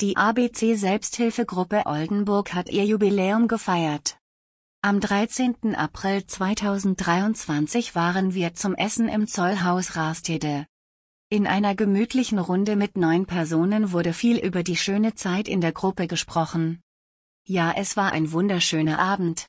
Die ABC Selbsthilfegruppe Oldenburg hat ihr Jubiläum gefeiert. Am 13. April 2023 waren wir zum Essen im Zollhaus Rastede. In einer gemütlichen Runde mit neun Personen wurde viel über die schöne Zeit in der Gruppe gesprochen. Ja, es war ein wunderschöner Abend,